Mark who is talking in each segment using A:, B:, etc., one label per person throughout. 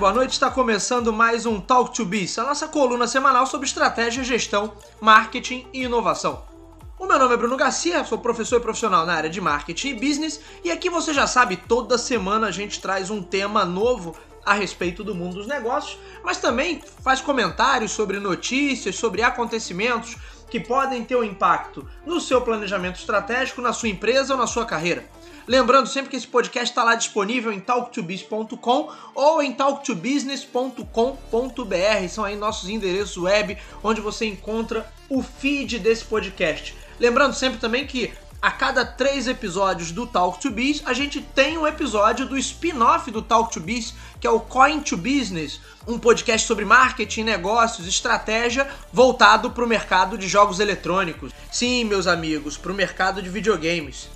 A: boa noite. Está começando mais um Talk to Biz, a nossa coluna semanal sobre estratégia, gestão, marketing e inovação. O meu nome é Bruno Garcia, sou professor e profissional na área de marketing e business, e aqui você já sabe, toda semana a gente traz um tema novo a respeito do mundo dos negócios, mas também faz comentários sobre notícias, sobre acontecimentos que podem ter um impacto no seu planejamento estratégico, na sua empresa ou na sua carreira. Lembrando sempre que esse podcast está lá disponível em talktobiz.com ou em talktobusiness.com.br. São aí nossos endereços web onde você encontra o feed desse podcast. Lembrando sempre também que a cada três episódios do Talk to Biz, a gente tem um episódio do spin-off do Talk to Biz, que é o Coin to Business, um podcast sobre marketing, negócios, estratégia voltado para o mercado de jogos eletrônicos. Sim, meus amigos, para o mercado de videogames.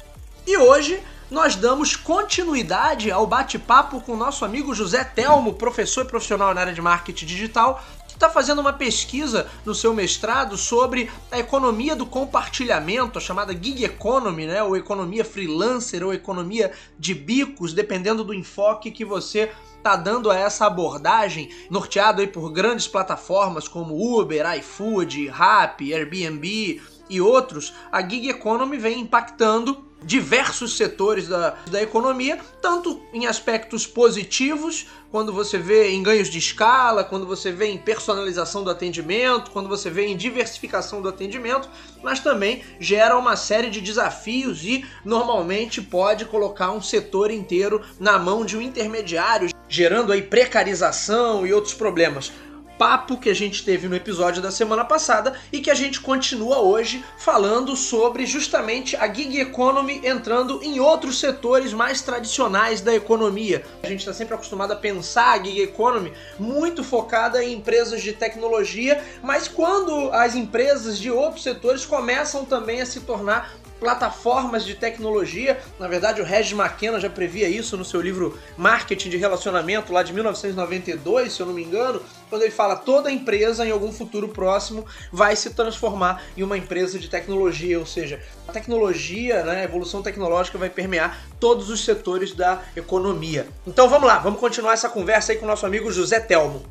A: E hoje nós damos continuidade ao bate-papo com o nosso amigo José Telmo, professor e profissional na área de marketing digital, que está fazendo uma pesquisa no seu mestrado sobre a economia do compartilhamento, a chamada gig economy, né? ou economia freelancer, ou economia de bicos, dependendo do enfoque que você está dando a essa abordagem, norteado aí por grandes plataformas como Uber, iFood, Rappi, Airbnb e outros, a gig economy vem impactando diversos setores da, da economia, tanto em aspectos positivos, quando você vê em ganhos de escala, quando você vê em personalização do atendimento, quando você vê em diversificação do atendimento, mas também gera uma série de desafios e normalmente pode colocar um setor inteiro na mão de um intermediário, gerando aí precarização e outros problemas papo que a gente teve no episódio da semana passada e que a gente continua hoje falando sobre justamente a gig economy entrando em outros setores mais tradicionais da economia. A gente está sempre acostumado a pensar a gig economy muito focada em empresas de tecnologia, mas quando as empresas de outros setores começam também a se tornar plataformas de tecnologia. Na verdade, o Regis McKenna já previa isso no seu livro Marketing de Relacionamento, lá de 1992, se eu não me engano, quando ele fala toda empresa em algum futuro próximo vai se transformar em uma empresa de tecnologia, ou seja, a tecnologia, né, a evolução tecnológica vai permear todos os setores da economia. Então vamos lá, vamos continuar essa conversa aí com o nosso amigo José Telmo.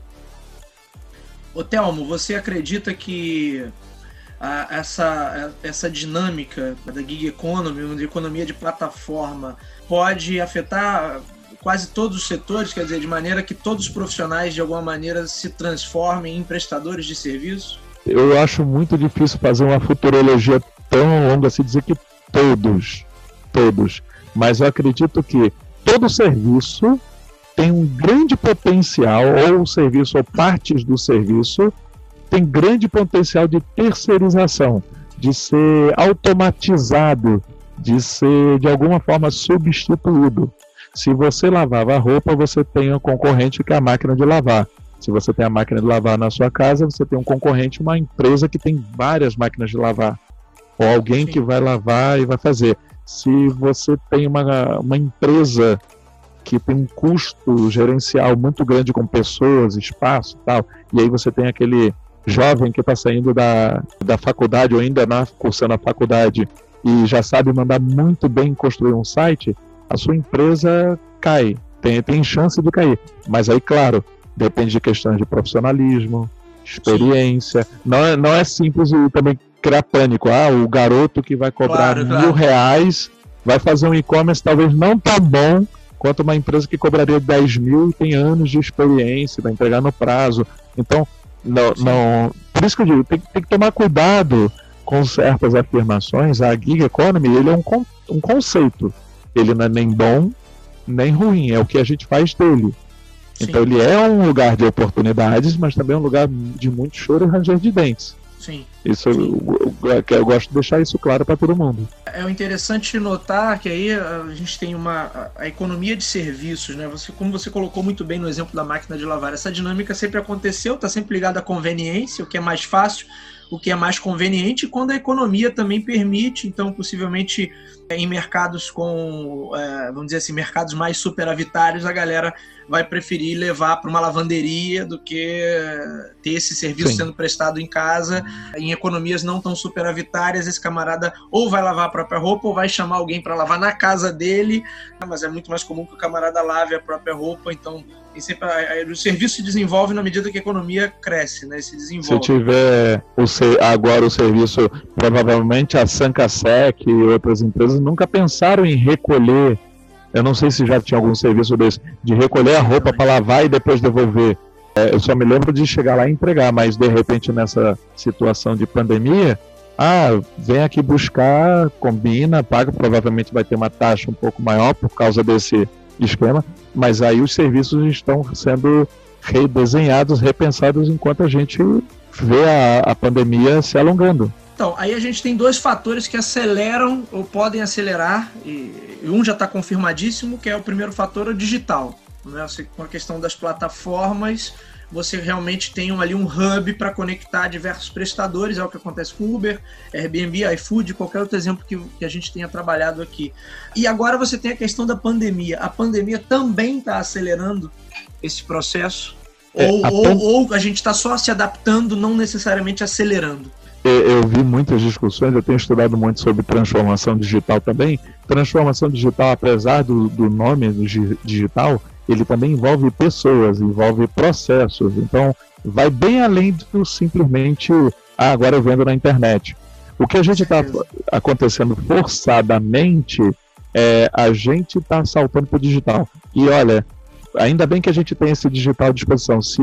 A: Ô Telmo, você acredita que a, essa, a, essa dinâmica da gig economy, de economia de plataforma, pode afetar quase todos os setores, quer dizer, de maneira que todos os profissionais de alguma maneira se transformem em prestadores de serviços?
B: Eu acho muito difícil fazer uma futurologia tão longa assim dizer que todos, todos, mas eu acredito que todo serviço tem um grande potencial, ou o serviço ou partes do serviço tem grande potencial de terceirização, de ser automatizado, de ser de alguma forma substituído. Se você lavava a roupa, você tem um concorrente que é a máquina de lavar. Se você tem a máquina de lavar na sua casa, você tem um concorrente, uma empresa que tem várias máquinas de lavar. Ou alguém que vai lavar e vai fazer. Se você tem uma, uma empresa que tem um custo gerencial muito grande com pessoas, espaço e tal, e aí você tem aquele jovem que está saindo da, da faculdade ou ainda na, cursando a faculdade e já sabe mandar muito bem construir um site, a sua empresa cai, tem, tem chance de cair. Mas aí, claro, depende de questões de profissionalismo, experiência. Não é, não é simples também criar pânico. Ah, o garoto que vai cobrar claro, mil claro. reais vai fazer um e-commerce talvez não tão bom quanto uma empresa que cobraria 10 mil e tem anos de experiência, vai entregar no prazo. Então, não, não, por isso que eu digo, tem, tem que tomar cuidado com certas afirmações. A gig economy ele é um, um conceito. Ele não é nem bom nem ruim, é o que a gente faz dele. Sim. Então ele é um lugar de oportunidades, mas também é um lugar de muito choro e ranger de dentes.
A: Sim.
B: Isso Sim. Eu, eu, gosto de deixar isso claro para todo mundo.
A: É interessante notar que aí a gente tem uma a economia de serviços, né? Você, como você colocou muito bem no exemplo da máquina de lavar, essa dinâmica sempre aconteceu, está sempre ligada à conveniência, o que é mais fácil, o que é mais conveniente, quando a economia também permite, então possivelmente em mercados com, é, vamos dizer assim, mercados mais superavitários, a galera vai preferir levar para uma lavanderia do que ter esse serviço Sim. sendo prestado em casa. Em economias não tão superavitárias, esse camarada ou vai lavar a própria roupa ou vai chamar alguém para lavar na casa dele, mas é muito mais comum que o camarada lave a própria roupa, então sempre, o serviço se desenvolve na medida que a economia cresce, né? Se desenvolve.
B: Se tiver o, agora o serviço, provavelmente a Sancasec e outras empresas nunca pensaram em recolher. Eu não sei se já tinha algum serviço desse, de recolher a roupa para lavar e depois devolver. É, eu só me lembro de chegar lá e entregar, mas de repente nessa situação de pandemia, ah, vem aqui buscar, combina, paga, provavelmente vai ter uma taxa um pouco maior por causa desse esquema, mas aí os serviços estão sendo redesenhados, repensados enquanto a gente vê a, a pandemia se alongando.
A: Então, aí a gente tem dois fatores que aceleram ou podem acelerar, e um já está confirmadíssimo, que é o primeiro fator, o digital. Né? Com a questão das plataformas, você realmente tem ali um hub para conectar diversos prestadores, é o que acontece com Uber, Airbnb, iFood, qualquer outro exemplo que, que a gente tenha trabalhado aqui. E agora você tem a questão da pandemia. A pandemia também está acelerando esse processo? É, ou, a ou, ou a gente está só se adaptando, não necessariamente acelerando?
B: eu vi muitas discussões, eu tenho estudado muito sobre transformação digital também. Transformação digital, apesar do, do nome do digital, ele também envolve pessoas, envolve processos. Então, vai bem além do simplesmente, ah, agora eu vendo na internet. O que a gente está acontecendo forçadamente é a gente está saltando para o digital. E olha, ainda bem que a gente tem esse digital à disposição. Se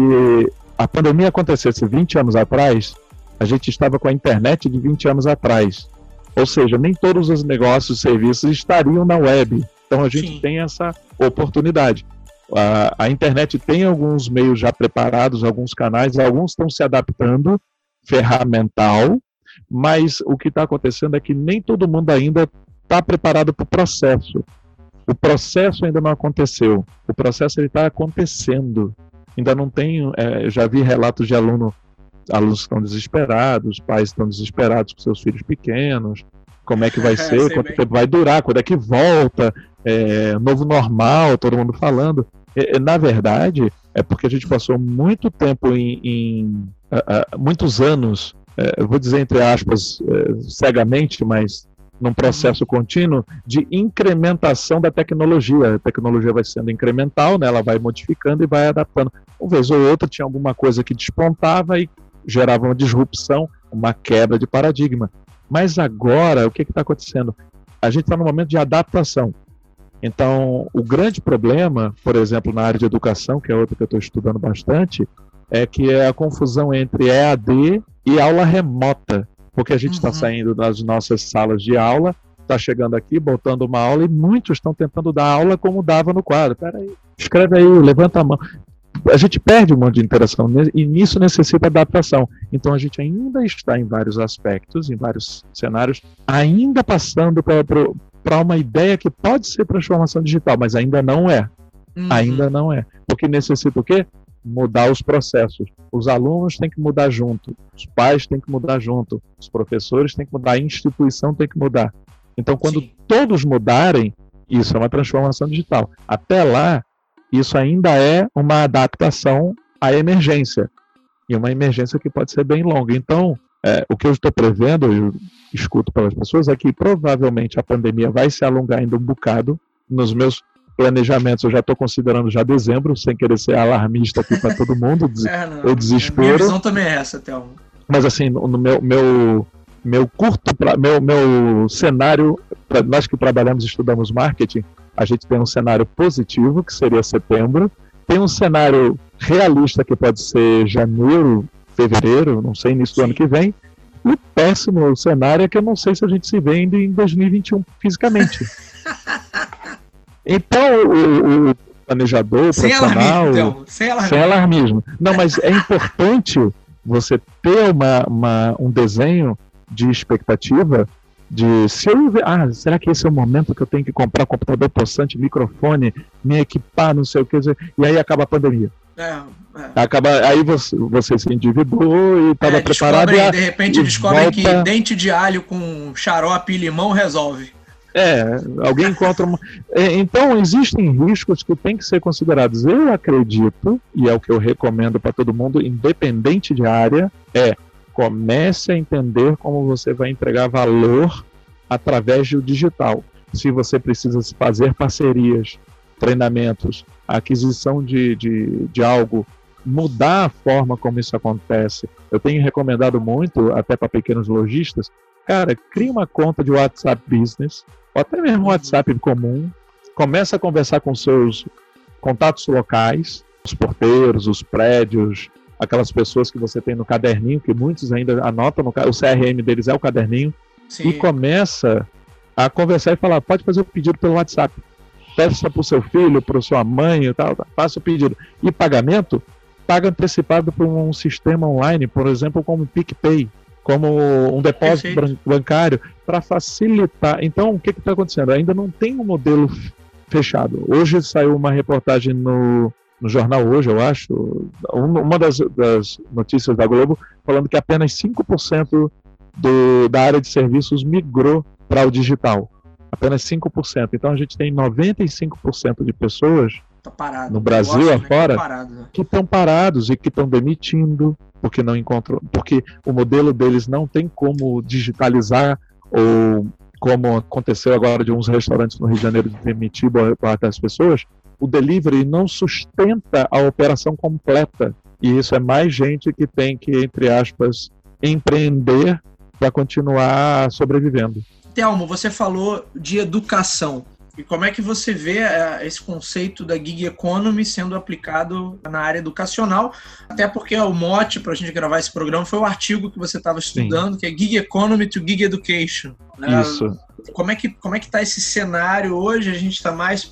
B: a pandemia acontecesse 20 anos atrás, a gente estava com a internet de 20 anos atrás. Ou seja, nem todos os negócios e serviços estariam na web. Então a gente Sim. tem essa oportunidade. A, a, internet tem alguns meios já preparados, alguns canais, alguns estão se adaptando, ferramental, mas o que está acontecendo é que nem todo mundo ainda está preparado para o processo. O processo ainda não aconteceu. O processo está acontecendo. Ainda não tem. É, já vi relatos de aluno alunos estão desesperados, pais estão desesperados com seus filhos pequenos, como é que vai ser, quanto bem. tempo vai durar, quando é que volta, é, novo normal, todo mundo falando. É, é, na verdade, é porque a gente passou muito tempo em, em uh, uh, muitos anos, uh, vou dizer entre aspas, cegamente, mas num processo contínuo de incrementação da tecnologia. A tecnologia vai sendo incremental, né? ela vai modificando e vai adaptando. Uma vez ou outra tinha alguma coisa que despontava e gerava uma disrupção, uma quebra de paradigma. Mas agora, o que está acontecendo? A gente está no momento de adaptação. Então, o grande problema, por exemplo, na área de educação, que é outra que eu estou estudando bastante, é que é a confusão entre EAD e aula remota. Porque a gente está uhum. saindo das nossas salas de aula, está chegando aqui, botando uma aula, e muitos estão tentando dar aula como dava no quadro. Peraí, escreve aí, levanta a mão a gente perde um monte de interação né? e nisso necessita adaptação. Então a gente ainda está em vários aspectos, em vários cenários, ainda passando para uma ideia que pode ser transformação digital, mas ainda não é. Uhum. Ainda não é. Porque necessita o quê? Mudar os processos. Os alunos têm que mudar junto, os pais têm que mudar junto, os professores têm que mudar, a instituição tem que mudar. Então, quando Sim. todos mudarem, isso é uma transformação digital. Até lá, isso ainda é uma adaptação à emergência. E uma emergência que pode ser bem longa. Então, é, o que eu estou prevendo, eu escuto pelas pessoas, é que provavelmente a pandemia vai se alongar ainda um bocado. Nos meus planejamentos, eu já estou considerando já dezembro, sem querer ser alarmista aqui para todo mundo, é, não, o desespero. Minha
A: visão também é essa, Thelma.
B: Mas assim, no meu, meu, meu curto, pra, meu, meu cenário, pra, nós que trabalhamos e estudamos marketing, a gente tem um cenário positivo, que seria setembro, tem um cenário realista, que pode ser janeiro, fevereiro, não sei, início do ano que vem, e o péssimo cenário é que eu não sei se a gente se ainda em 2021 fisicamente. então, o, o planejador, sem profissional. Alarmismo, então. sem, alarmismo. sem alarmismo. Não, mas é importante você ter uma, uma, um desenho de expectativa de se eu ah, será que esse é o momento que eu tenho que comprar computador possante, microfone, me equipar, não sei o que, e aí acaba a pandemia. É, é. Acaba, aí você, você se endividou e estava é, preparado.
A: E, de repente descobre volta... que dente de alho com xarope e limão resolve.
B: É, alguém encontra uma. É, então, existem riscos que têm que ser considerados. Eu acredito, e é o que eu recomendo para todo mundo, independente de área, é comece a entender como você vai entregar valor através do digital. Se você precisa fazer parcerias, treinamentos, aquisição de, de, de algo, mudar a forma como isso acontece. Eu tenho recomendado muito, até para pequenos lojistas, cara, cria uma conta de WhatsApp Business, ou até mesmo WhatsApp comum, começa a conversar com seus contatos locais, os porteiros, os prédios, aquelas pessoas que você tem no caderninho, que muitos ainda anotam, no, o CRM deles é o caderninho, Sim. e começa a conversar e falar, pode fazer o pedido pelo WhatsApp. Peça para o seu filho, para sua mãe e tal, faça o pedido. E pagamento, paga antecipado por um sistema online, por exemplo, como o PicPay, como um depósito Perfeito. bancário, para facilitar. Então, o que está acontecendo? Ainda não tem um modelo fechado. Hoje saiu uma reportagem no, no jornal hoje, eu acho, uma das, das notícias da Globo, falando que apenas 5% do, da área de serviços migrou para o digital. Apenas 5%. Então a gente tem 95% de pessoas
A: tá parado.
B: no Brasil né, afora né, que estão parados e que estão demitindo porque não encontram, porque o modelo deles não tem como digitalizar ou como aconteceu agora de uns restaurantes no Rio de Janeiro de demitir boa parte das pessoas, o delivery não sustenta a operação completa. E isso é mais gente que tem que, entre aspas, empreender para continuar sobrevivendo.
A: Telmo, você falou de educação. E como é que você vê uh, esse conceito da gig economy sendo aplicado na área educacional? Até porque o mote para a gente gravar esse programa foi o artigo que você estava estudando, Sim. que é Gig Economy to Gig Education.
B: Né? Isso.
A: Como é que como é que está esse cenário hoje? A gente está mais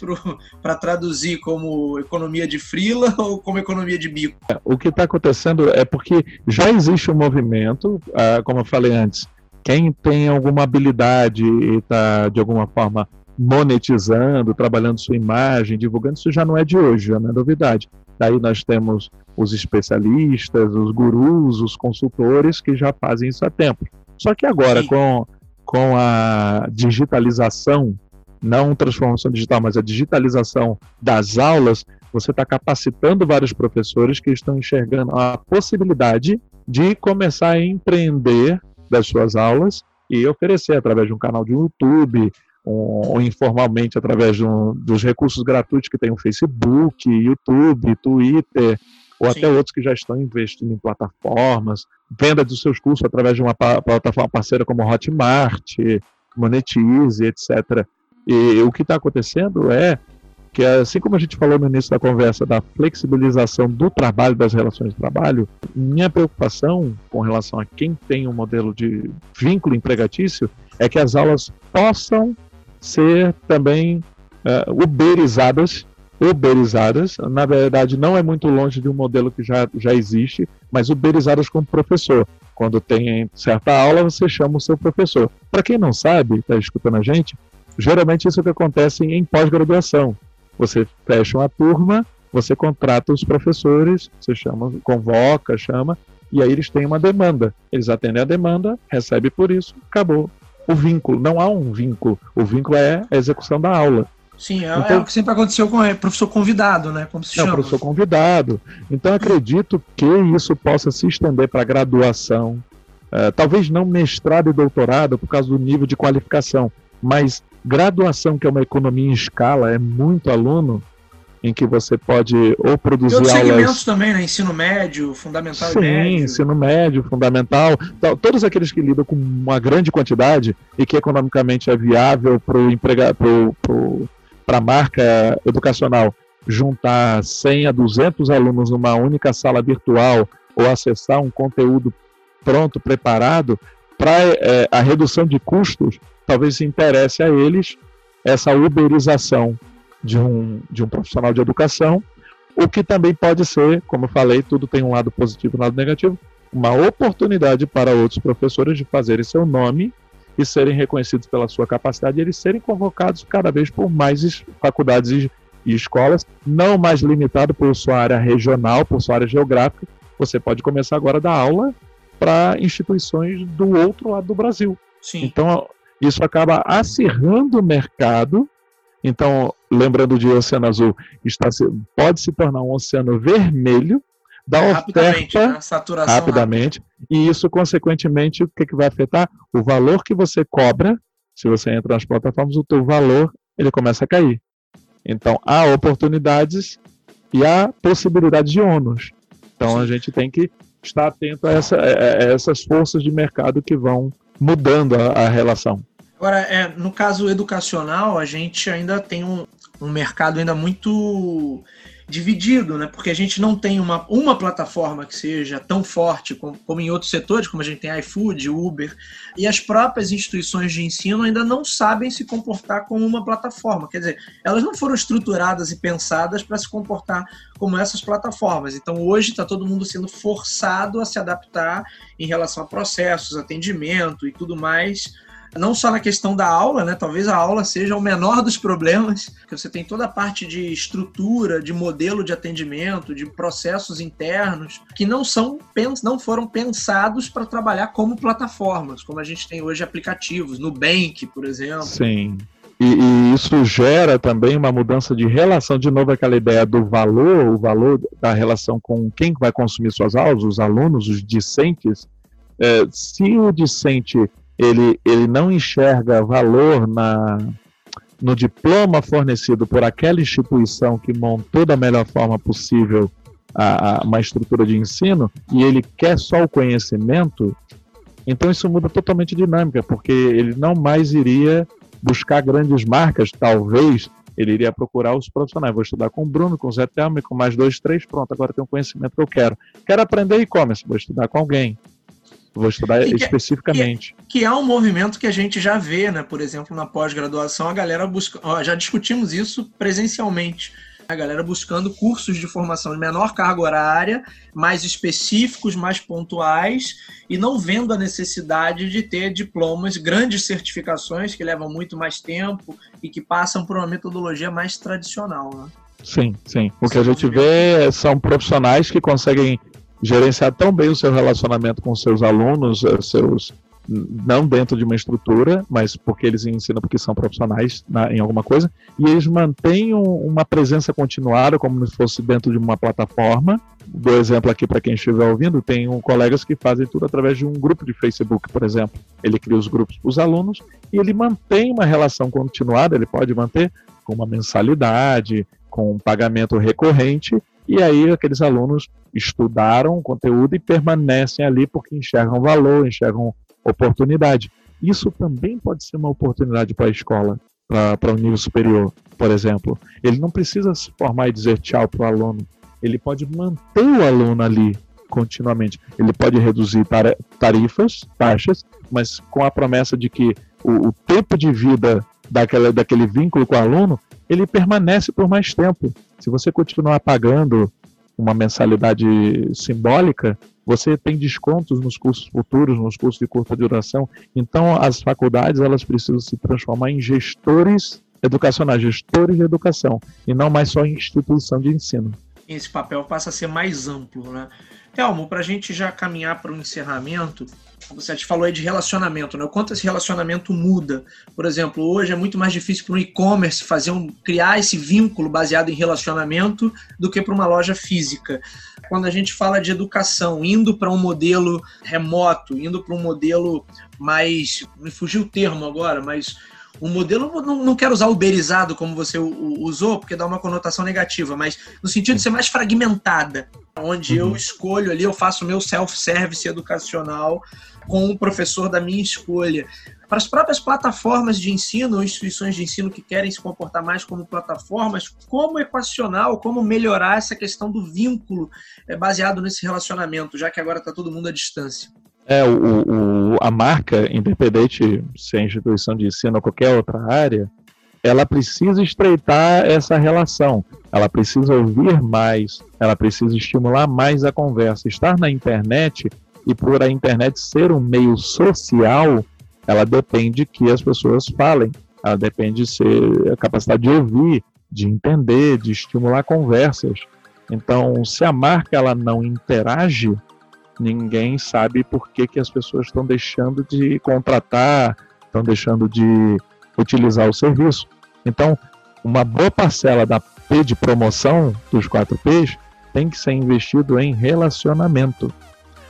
A: para traduzir como economia de frila ou como economia de bico?
B: É, o que está acontecendo é porque já existe um movimento, uh, como eu falei antes, quem tem alguma habilidade e está de alguma forma monetizando, trabalhando sua imagem, divulgando, isso já não é de hoje, já não é novidade. Daí nós temos os especialistas, os gurus, os consultores que já fazem isso há tempo. Só que agora, com, com a digitalização, não transformação digital, mas a digitalização das aulas, você está capacitando vários professores que estão enxergando a possibilidade de começar a empreender das suas aulas e oferecer através de um canal de YouTube, ou informalmente através um, dos recursos gratuitos que tem o Facebook, YouTube, Twitter, ou Sim. até outros que já estão investindo em plataformas, venda dos seus cursos através de uma plataforma parceira como Hotmart, Monetize, etc. E o que está acontecendo é que, assim como a gente falou no início da conversa da flexibilização do trabalho, das relações de trabalho, minha preocupação com relação a quem tem um modelo de vínculo empregatício é que as aulas possam ser também uh, uberizadas. Uberizadas, na verdade, não é muito longe de um modelo que já, já existe, mas uberizadas como professor. Quando tem certa aula, você chama o seu professor. Para quem não sabe, está escutando a gente, geralmente isso é que acontece em pós-graduação. Você fecha uma turma, você contrata os professores, você chama, convoca, chama, e aí eles têm uma demanda. Eles atendem a demanda, recebem por isso, acabou o vínculo. Não há um vínculo. O vínculo é a execução da aula.
A: Sim, é, então, é o que sempre aconteceu com o professor convidado, né? Como se
B: chama. É, o professor convidado. Então, acredito que isso possa se estender para graduação, uh, talvez não mestrado e doutorado por causa do nível de qualificação, mas graduação, que é uma economia em escala, é muito aluno, em que você pode ou produzir e outros aulas... segmentos
A: também, né? Ensino médio, fundamental
B: Sim,
A: médio.
B: ensino médio, fundamental. Então, todos aqueles que lidam com uma grande quantidade e que economicamente é viável para a marca educacional juntar 100 a 200 alunos numa única sala virtual ou acessar um conteúdo pronto, preparado, para é, a redução de custos, talvez interesse a eles essa uberização de um, de um profissional de educação, o que também pode ser, como eu falei, tudo tem um lado positivo e um lado negativo, uma oportunidade para outros professores de fazerem seu nome e serem reconhecidos pela sua capacidade e eles serem convocados cada vez por mais faculdades e, e escolas, não mais limitado por sua área regional, por sua área geográfica. Você pode começar agora a dar aula para instituições do outro lado do Brasil. Sim. Então, Isso acaba acirrando o mercado. Então, lembrando de Oceano Azul, está, pode se tornar um oceano vermelho da é, oferta né? rapidamente. E isso, consequentemente, o que, que vai afetar? O valor que você cobra, se você entra nas plataformas, o teu valor ele começa a cair. Então, há oportunidades e há possibilidade de ônus. Então, a gente tem que estar atento a, essa, a essas forças de mercado que vão mudando a, a relação.
A: Agora, é, no caso educacional, a gente ainda tem um, um mercado ainda muito dividido, né? Porque a gente não tem uma, uma plataforma que seja tão forte como, como em outros setores, como a gente tem iFood, Uber, e as próprias instituições de ensino ainda não sabem se comportar como uma plataforma. Quer dizer, elas não foram estruturadas e pensadas para se comportar como essas plataformas. Então, hoje está todo mundo sendo forçado a se adaptar em relação a processos, atendimento e tudo mais não só na questão da aula, né? Talvez a aula seja o menor dos problemas, que você tem toda a parte de estrutura, de modelo de atendimento, de processos internos que não são não foram pensados para trabalhar como plataformas, como a gente tem hoje aplicativos, Nubank, por exemplo.
B: Sim. E, e, isso gera também uma mudança de relação, de novo aquela ideia do valor, o valor da relação com quem vai consumir suas aulas, os alunos, os discentes. É, se o discente ele, ele não enxerga valor na, no diploma fornecido por aquela instituição que montou da melhor forma possível a, a, uma estrutura de ensino e ele quer só o conhecimento, então isso muda totalmente a dinâmica, porque ele não mais iria buscar grandes marcas, talvez ele iria procurar os profissionais. Vou estudar com o Bruno, com o Zé Thelma, com mais dois, três, pronto, agora tem um conhecimento que eu quero. Quero aprender e-commerce, vou estudar com alguém. Vou estudar que, especificamente.
A: Que, que, é um movimento que a gente já vê, né? Por exemplo, na pós-graduação, a galera busca. Ó, já discutimos isso presencialmente. A galera buscando cursos de formação de menor carga horária, mais específicos, mais pontuais, e não vendo a necessidade de ter diplomas, grandes certificações que levam muito mais tempo e que passam por uma metodologia mais tradicional. Né?
B: Sim, sim. O que a gente vê são profissionais que conseguem gerenciar tão bem o seu relacionamento com seus alunos, eh, seus não dentro de uma estrutura, mas porque eles ensinam porque são profissionais na, em alguma coisa, e eles mantêm uma presença continuada como se fosse dentro de uma plataforma. Dou exemplo aqui para quem estiver ouvindo, tem um, colegas que fazem tudo através de um grupo de Facebook, por exemplo. Ele cria os grupos para os alunos e ele mantém uma relação continuada, ele pode manter com uma mensalidade, com um pagamento recorrente, e aí aqueles alunos estudaram o conteúdo e permanecem ali porque enxergam valor, enxergam oportunidade. Isso também pode ser uma oportunidade para a escola, para o um nível superior, por exemplo. Ele não precisa se formar e dizer tchau para o aluno. Ele pode manter o aluno ali continuamente. Ele pode reduzir tarifas, taxas, mas com a promessa de que o, o tempo de vida daquela, daquele vínculo com o aluno ele permanece por mais tempo. Se você continuar pagando uma mensalidade simbólica, você tem descontos nos cursos futuros, nos cursos de curta duração. Então, as faculdades elas precisam se transformar em gestores educacionais, gestores de educação, e não mais só em instituição de ensino.
A: Esse papel passa a ser mais amplo, né? Telmo, para a gente já caminhar para o encerramento, você te falou aí de relacionamento, né? O quanto esse relacionamento muda. Por exemplo, hoje é muito mais difícil para um e-commerce fazer um, criar esse vínculo baseado em relacionamento do que para uma loja física. Quando a gente fala de educação, indo para um modelo remoto, indo para um modelo mais. Me fugiu o termo agora, mas um modelo, não, não quero usar uberizado como você usou, porque dá uma conotação negativa, mas no sentido de ser mais fragmentada, onde uhum. eu escolho ali, eu faço o meu self-service educacional com o professor da minha escolha. Para as próprias plataformas de ensino ou instituições de ensino que querem se comportar mais como plataformas, como equacionar ou como melhorar essa questão do vínculo é, baseado nesse relacionamento, já que agora está todo mundo à distância?
B: É, o, o, a marca, independente se é instituição de ensino ou qualquer outra área, ela precisa estreitar essa relação, ela precisa ouvir mais, ela precisa estimular mais a conversa. Estar na internet e por a internet ser um meio social, ela depende que as pessoas falem, ela depende de ser a capacidade de ouvir, de entender, de estimular conversas. Então, se a marca ela não interage, ninguém sabe por que, que as pessoas estão deixando de contratar estão deixando de utilizar o serviço. Então, uma boa parcela da P de promoção dos 4 Ps tem que ser investido em relacionamento.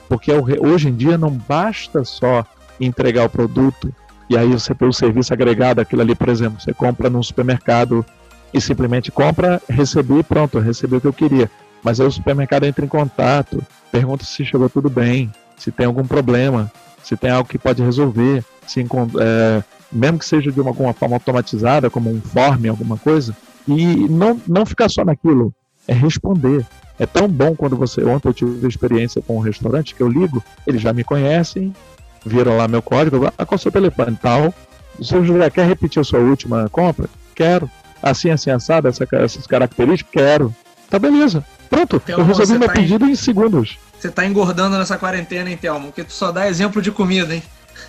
B: Porque hoje em dia não basta só entregar o produto e aí você tem o serviço agregado, aquilo ali, por exemplo, você compra num supermercado e simplesmente compra, recebi, pronto, recebi o que eu queria. Mas aí o supermercado entra em contato, pergunta se chegou tudo bem, se tem algum problema, se tem algo que pode resolver, se é, mesmo que seja de uma, alguma forma automatizada, como um form, alguma coisa, e não, não ficar só naquilo, é responder. É tão bom quando você. Ontem eu tive experiência com um restaurante que eu ligo, eles já me conhecem, viram lá meu código, ah, qual é o seu telefone tal. O senhor José quer repetir a sua última compra? Quero. Assim, assim, assado, essa, essas características? Quero. Tá beleza. Pronto, eu resolvi meu tá pedido em... em segundos.
A: Você tá engordando nessa quarentena, hein, Thelmo? Porque tu só dá exemplo de comida, hein?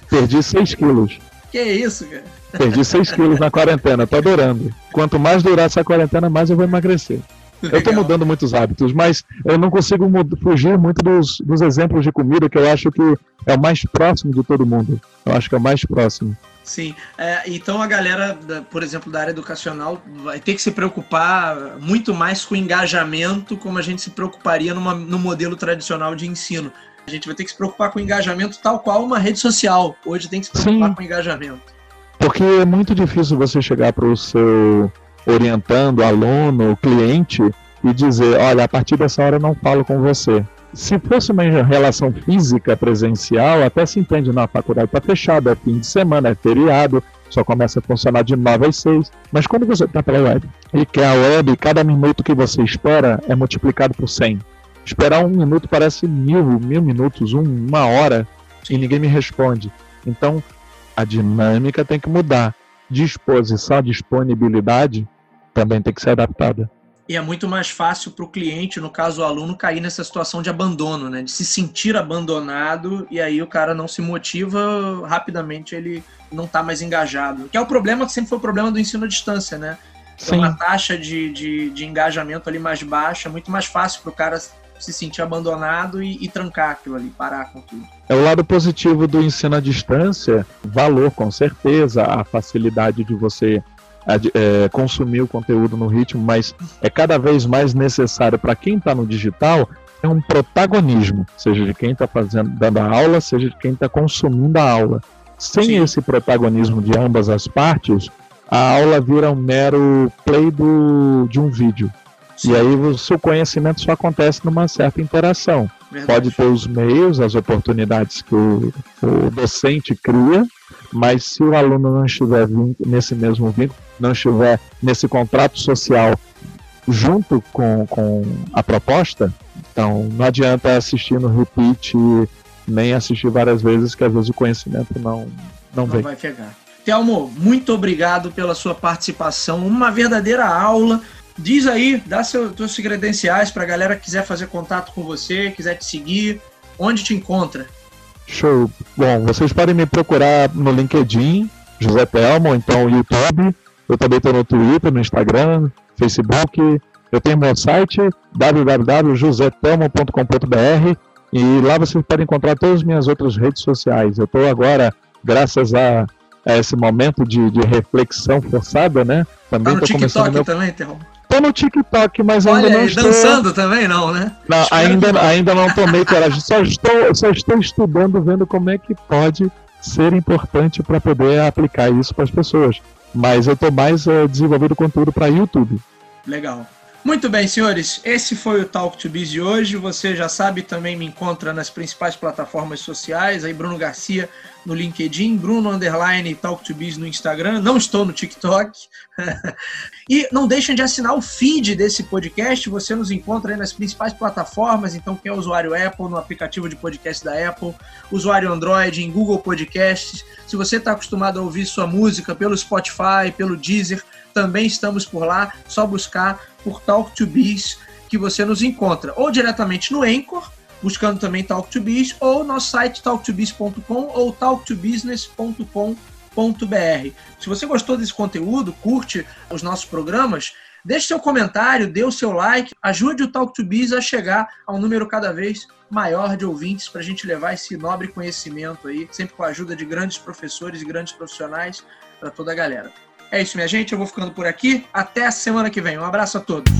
B: Perdi 6 quilos.
A: Que isso, cara?
B: Perdi 6 quilos na quarentena, tô adorando. Quanto mais durar essa quarentena, mais eu vou emagrecer. Legal. Eu tô mudando muitos hábitos, mas eu não consigo fugir muito dos, dos exemplos de comida que eu acho que é o mais próximo de todo mundo. Eu acho que é o mais próximo.
A: Sim, é, então a galera, por exemplo, da área educacional vai ter que se preocupar muito mais com o engajamento, como a gente se preocuparia numa, no modelo tradicional de ensino. A gente vai ter que se preocupar com o engajamento tal qual uma rede social. Hoje tem que se preocupar Sim, com o engajamento.
B: Porque é muito difícil você chegar para o seu orientando, aluno, cliente, e dizer, olha, a partir dessa hora eu não falo com você se fosse uma relação física presencial, até se entende na faculdade está fechada, é fim de semana, é feriado, só começa a funcionar de 9 às 6. Mas quando você está pela web e que a web, cada minuto que você espera é multiplicado por 100. Esperar um minuto parece mil, mil minutos, um, uma hora, e ninguém me responde. Então, a dinâmica tem que mudar. Disposição, disponibilidade também tem que ser adaptada
A: e é muito mais fácil para o cliente, no caso o aluno, cair nessa situação de abandono, né? De se sentir abandonado e aí o cara não se motiva, rapidamente ele não está mais engajado. Que é o problema que sempre foi o problema do ensino à distância, né? Tem uma taxa de, de, de, engajamento ali mais baixa, é muito mais fácil para o cara se sentir abandonado e, e, trancar aquilo ali, parar com tudo.
B: É o lado positivo do ensino à distância, valor com certeza, a facilidade de você é, consumir o conteúdo no ritmo, mas é cada vez mais necessário para quem está no digital é um protagonismo, seja de quem está fazendo dando a aula, seja de quem está consumindo a aula. Sem Sim. esse protagonismo de ambas as partes, a aula vira um mero play do, de um vídeo. Sim. E aí o seu conhecimento só acontece numa certa interação. Verdade. Pode ter os meios, as oportunidades que o, o docente cria, mas se o aluno não estiver nesse mesmo vínculo, não estiver nesse contrato social junto com, com a proposta, então não adianta assistir no repeat nem assistir várias vezes, que às vezes o conhecimento não, não, não vem.
A: vai pegar. Telmo, muito obrigado pela sua participação, uma verdadeira aula. Diz aí, dá seus, seus credenciais para a galera que quiser fazer contato com você, quiser te seguir, onde te encontra?
B: Show. Bom, vocês podem me procurar no LinkedIn, José Telmo, então YouTube. Eu também estou no Twitter, no Instagram, Facebook. Eu tenho meu site www.josetelmo.com.br e lá vocês podem encontrar todas as minhas outras redes sociais. Eu estou agora, graças a, a, esse momento de, de reflexão forçada, né?
A: Também tá no TikTok meu... também, Telmo?
B: No TikTok, mas
A: Olha,
B: ainda não
A: estou... dançando também não, né?
B: Não, ainda, ainda não tomei coragem. Só estou, só estou estudando, vendo como é que pode ser importante para poder aplicar isso para as pessoas. Mas eu estou mais uh, desenvolvendo conteúdo para YouTube.
A: Legal. Muito bem, senhores. Esse foi o Talk to Biz de hoje. Você já sabe, também me encontra nas principais plataformas sociais. Aí, Bruno Garcia no LinkedIn, Bruno Underline Talk to Biz no Instagram. Não estou no TikTok. e não deixem de assinar o feed desse podcast. Você nos encontra aí nas principais plataformas. Então, quem é usuário Apple, no aplicativo de podcast da Apple, usuário Android, em Google Podcasts. Se você está acostumado a ouvir sua música pelo Spotify, pelo Deezer, também estamos por lá. Só buscar por Talk to Biz que você nos encontra. Ou diretamente no Anchor, buscando também Talk to Biz, ou nosso site talktobiz.com ou talktobusiness.com.br. Se você gostou desse conteúdo, curte os nossos programas, Deixe seu comentário, dê o seu like, ajude o Talk to Biz a chegar a um número cada vez maior de ouvintes para a gente levar esse nobre conhecimento aí, sempre com a ajuda de grandes professores e grandes profissionais para toda a galera. É isso, minha gente. Eu vou ficando por aqui. Até a semana que vem. Um abraço a todos.